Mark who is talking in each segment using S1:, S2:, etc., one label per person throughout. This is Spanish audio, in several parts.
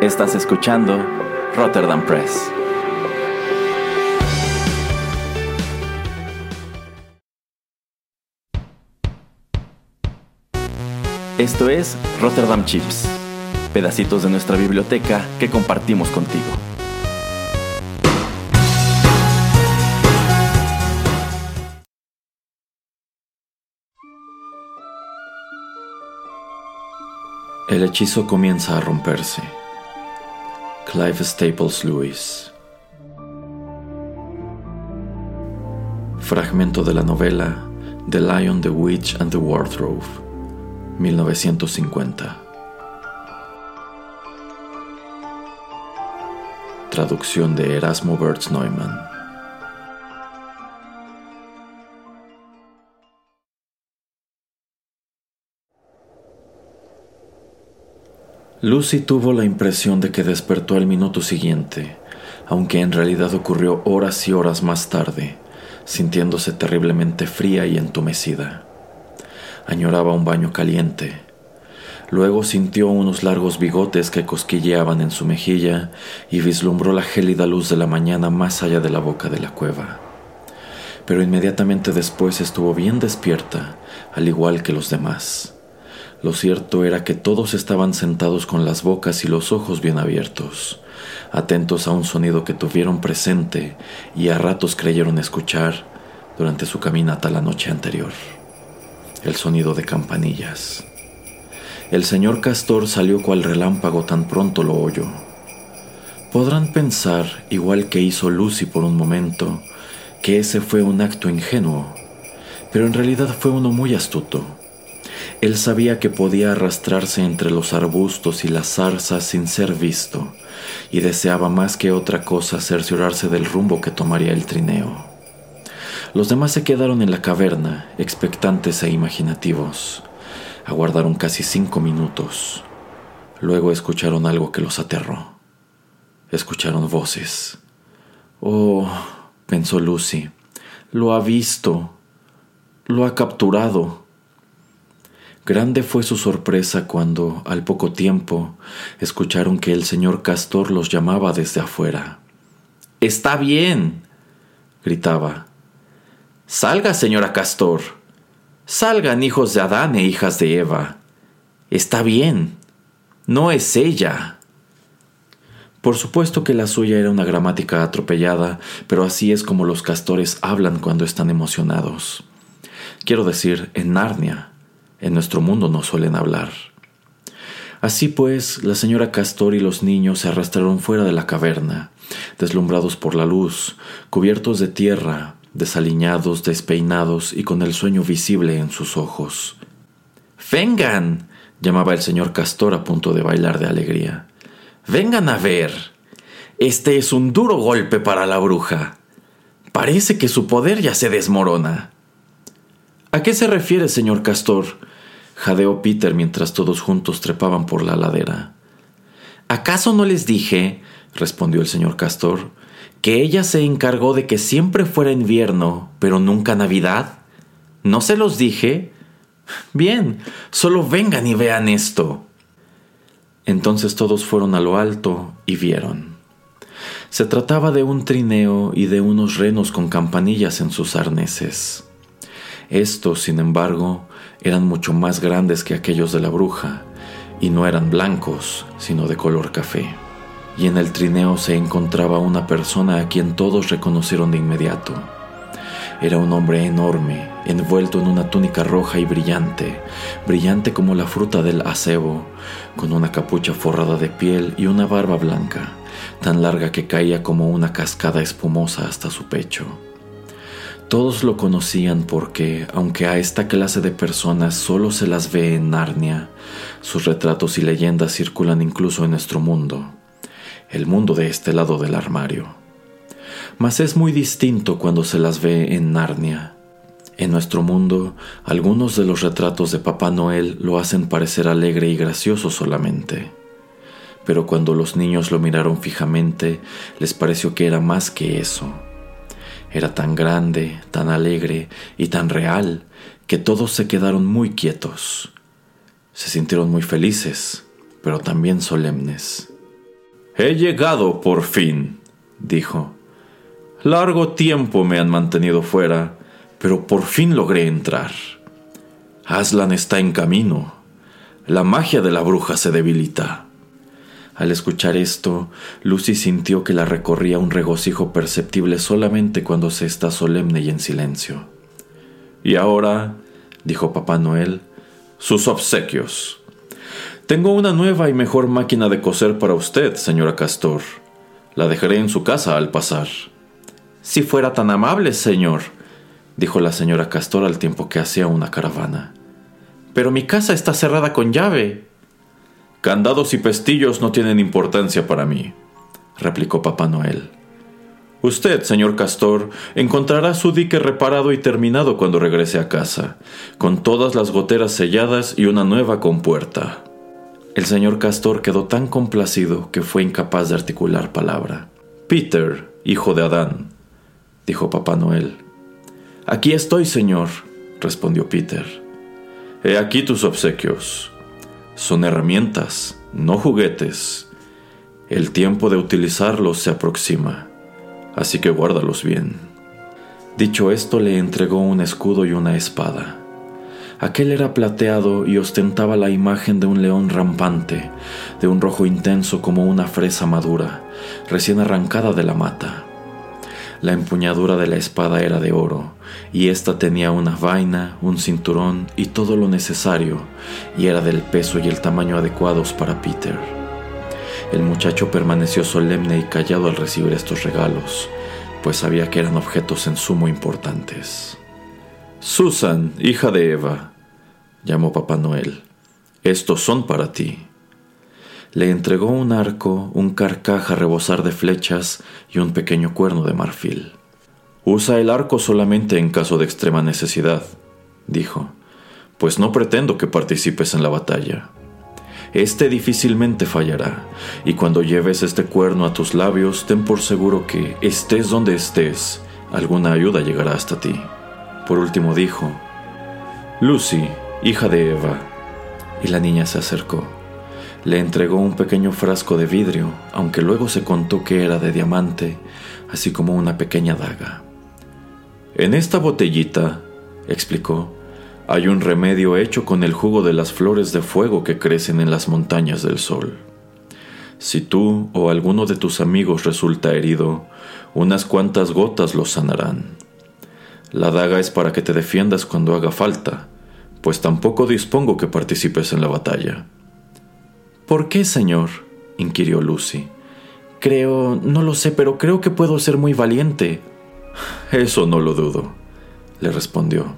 S1: Estás escuchando Rotterdam Press. Esto es Rotterdam Chips, pedacitos de nuestra biblioteca que compartimos contigo.
S2: El hechizo comienza a romperse. Clive Staples Lewis. Fragmento de la novela The Lion, the Witch and the Wardrobe, 1950. Traducción de Erasmo Bertz Neumann. Lucy tuvo la impresión de que despertó al minuto siguiente, aunque en realidad ocurrió horas y horas más tarde, sintiéndose terriblemente fría y entumecida. Añoraba un baño caliente. Luego sintió unos largos bigotes que cosquilleaban en su mejilla y vislumbró la gélida luz de la mañana más allá de la boca de la cueva. Pero inmediatamente después estuvo bien despierta, al igual que los demás. Lo cierto era que todos estaban sentados con las bocas y los ojos bien abiertos, atentos a un sonido que tuvieron presente y a ratos creyeron escuchar durante su caminata la noche anterior. El sonido de campanillas. El señor Castor salió cual relámpago tan pronto lo oyó. Podrán pensar, igual que hizo Lucy por un momento, que ese fue un acto ingenuo, pero en realidad fue uno muy astuto él sabía que podía arrastrarse entre los arbustos y las zarzas sin ser visto, y deseaba más que otra cosa cerciorarse del rumbo que tomaría el trineo. Los demás se quedaron en la caverna, expectantes e imaginativos. Aguardaron casi cinco minutos. Luego escucharon algo que los aterró. Escucharon voces. Oh, pensó Lucy, lo ha visto, lo ha capturado. Grande fue su sorpresa cuando, al poco tiempo, escucharon que el señor Castor los llamaba desde afuera. Está bien, gritaba. Salga, señora Castor. Salgan, hijos de Adán e hijas de Eva. Está bien. No es ella. Por supuesto que la suya era una gramática atropellada, pero así es como los castores hablan cuando están emocionados. Quiero decir, en Narnia en nuestro mundo no suelen hablar. Así pues, la señora Castor y los niños se arrastraron fuera de la caverna, deslumbrados por la luz, cubiertos de tierra, desaliñados, despeinados y con el sueño visible en sus ojos. Vengan, llamaba el señor Castor a punto de bailar de alegría. Vengan a ver. Este es un duro golpe para la bruja. Parece que su poder ya se desmorona. ¿A qué se refiere, señor Castor? jadeó Peter mientras todos juntos trepaban por la ladera. ¿Acaso no les dije, respondió el señor Castor, que ella se encargó de que siempre fuera invierno, pero nunca Navidad? ¿No se los dije? Bien, solo vengan y vean esto. Entonces todos fueron a lo alto y vieron. Se trataba de un trineo y de unos renos con campanillas en sus arneses. Estos, sin embargo, eran mucho más grandes que aquellos de la bruja, y no eran blancos, sino de color café. Y en el trineo se encontraba una persona a quien todos reconocieron de inmediato. Era un hombre enorme, envuelto en una túnica roja y brillante, brillante como la fruta del acebo, con una capucha forrada de piel y una barba blanca, tan larga que caía como una cascada espumosa hasta su pecho. Todos lo conocían porque, aunque a esta clase de personas solo se las ve en Narnia, sus retratos y leyendas circulan incluso en nuestro mundo, el mundo de este lado del armario. Mas es muy distinto cuando se las ve en Narnia. En nuestro mundo, algunos de los retratos de Papá Noel lo hacen parecer alegre y gracioso solamente. Pero cuando los niños lo miraron fijamente, les pareció que era más que eso era tan grande, tan alegre y tan real que todos se quedaron muy quietos. Se sintieron muy felices, pero también solemnes. He llegado por fin, dijo. Largo tiempo me han mantenido fuera, pero por fin logré entrar. Aslan está en camino. La magia de la bruja se debilita. Al escuchar esto, Lucy sintió que la recorría un regocijo perceptible solamente cuando se está solemne y en silencio. Y ahora, dijo Papá Noel, sus obsequios. Tengo una nueva y mejor máquina de coser para usted, señora Castor. La dejaré en su casa al pasar. Si fuera tan amable, señor, dijo la señora Castor al tiempo que hacía una caravana. Pero mi casa está cerrada con llave. Candados y pestillos no tienen importancia para mí, replicó Papá Noel. Usted, señor Castor, encontrará su dique reparado y terminado cuando regrese a casa, con todas las goteras selladas y una nueva compuerta. El señor Castor quedó tan complacido que fue incapaz de articular palabra. Peter, hijo de Adán, dijo Papá Noel. Aquí estoy, señor, respondió Peter. He aquí tus obsequios. Son herramientas, no juguetes. El tiempo de utilizarlos se aproxima, así que guárdalos bien. Dicho esto, le entregó un escudo y una espada. Aquel era plateado y ostentaba la imagen de un león rampante, de un rojo intenso como una fresa madura, recién arrancada de la mata. La empuñadura de la espada era de oro, y ésta tenía una vaina, un cinturón y todo lo necesario, y era del peso y el tamaño adecuados para Peter. El muchacho permaneció solemne y callado al recibir estos regalos, pues sabía que eran objetos en sumo importantes. Susan, hija de Eva, llamó Papá Noel, estos son para ti le entregó un arco, un carcaj a rebosar de flechas y un pequeño cuerno de marfil. Usa el arco solamente en caso de extrema necesidad, dijo, pues no pretendo que participes en la batalla. Este difícilmente fallará, y cuando lleves este cuerno a tus labios, ten por seguro que, estés donde estés, alguna ayuda llegará hasta ti. Por último dijo, Lucy, hija de Eva, y la niña se acercó le entregó un pequeño frasco de vidrio, aunque luego se contó que era de diamante, así como una pequeña daga. En esta botellita, explicó, hay un remedio hecho con el jugo de las flores de fuego que crecen en las montañas del sol. Si tú o alguno de tus amigos resulta herido, unas cuantas gotas lo sanarán. La daga es para que te defiendas cuando haga falta, pues tampoco dispongo que participes en la batalla.
S3: ¿Por qué, señor? inquirió Lucy. Creo, no lo sé, pero creo que puedo ser muy valiente.
S2: Eso no lo dudo, le respondió.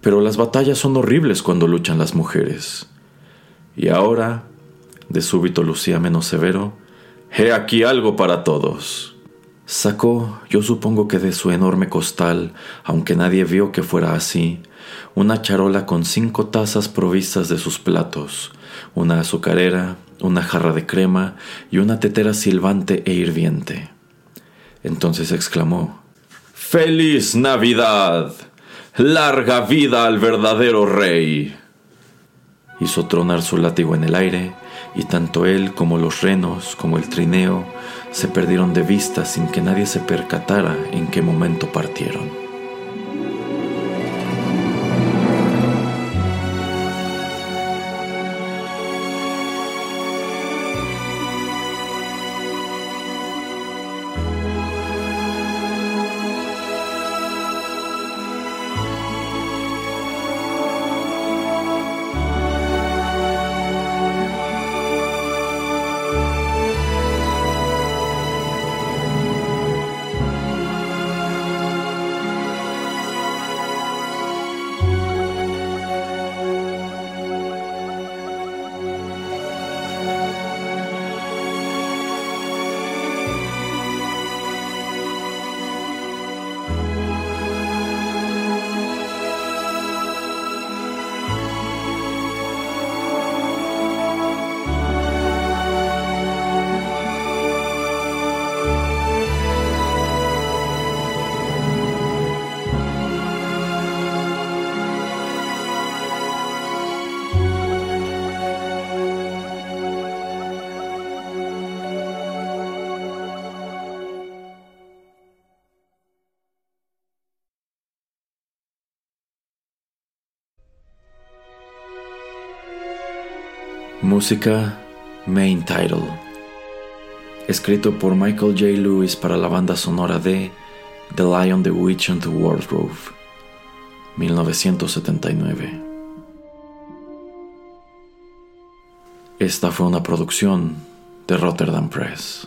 S2: Pero las batallas son horribles cuando luchan las mujeres. Y ahora, de súbito lucía menos severo, he aquí algo para todos. Sacó, yo supongo que de su enorme costal, aunque nadie vio que fuera así, una charola con cinco tazas provistas de sus platos, una azucarera, una jarra de crema y una tetera silbante e hirviente. Entonces exclamó, ¡Feliz Navidad! ¡Larga vida al verdadero rey! Hizo tronar su látigo en el aire, y tanto él como los renos, como el trineo, se perdieron de vista sin que nadie se percatara en qué momento partieron. Música Main Title. Escrito por Michael J. Lewis para la banda sonora de The Lion, the Witch and the Wardrobe, 1979. Esta fue una producción de Rotterdam Press.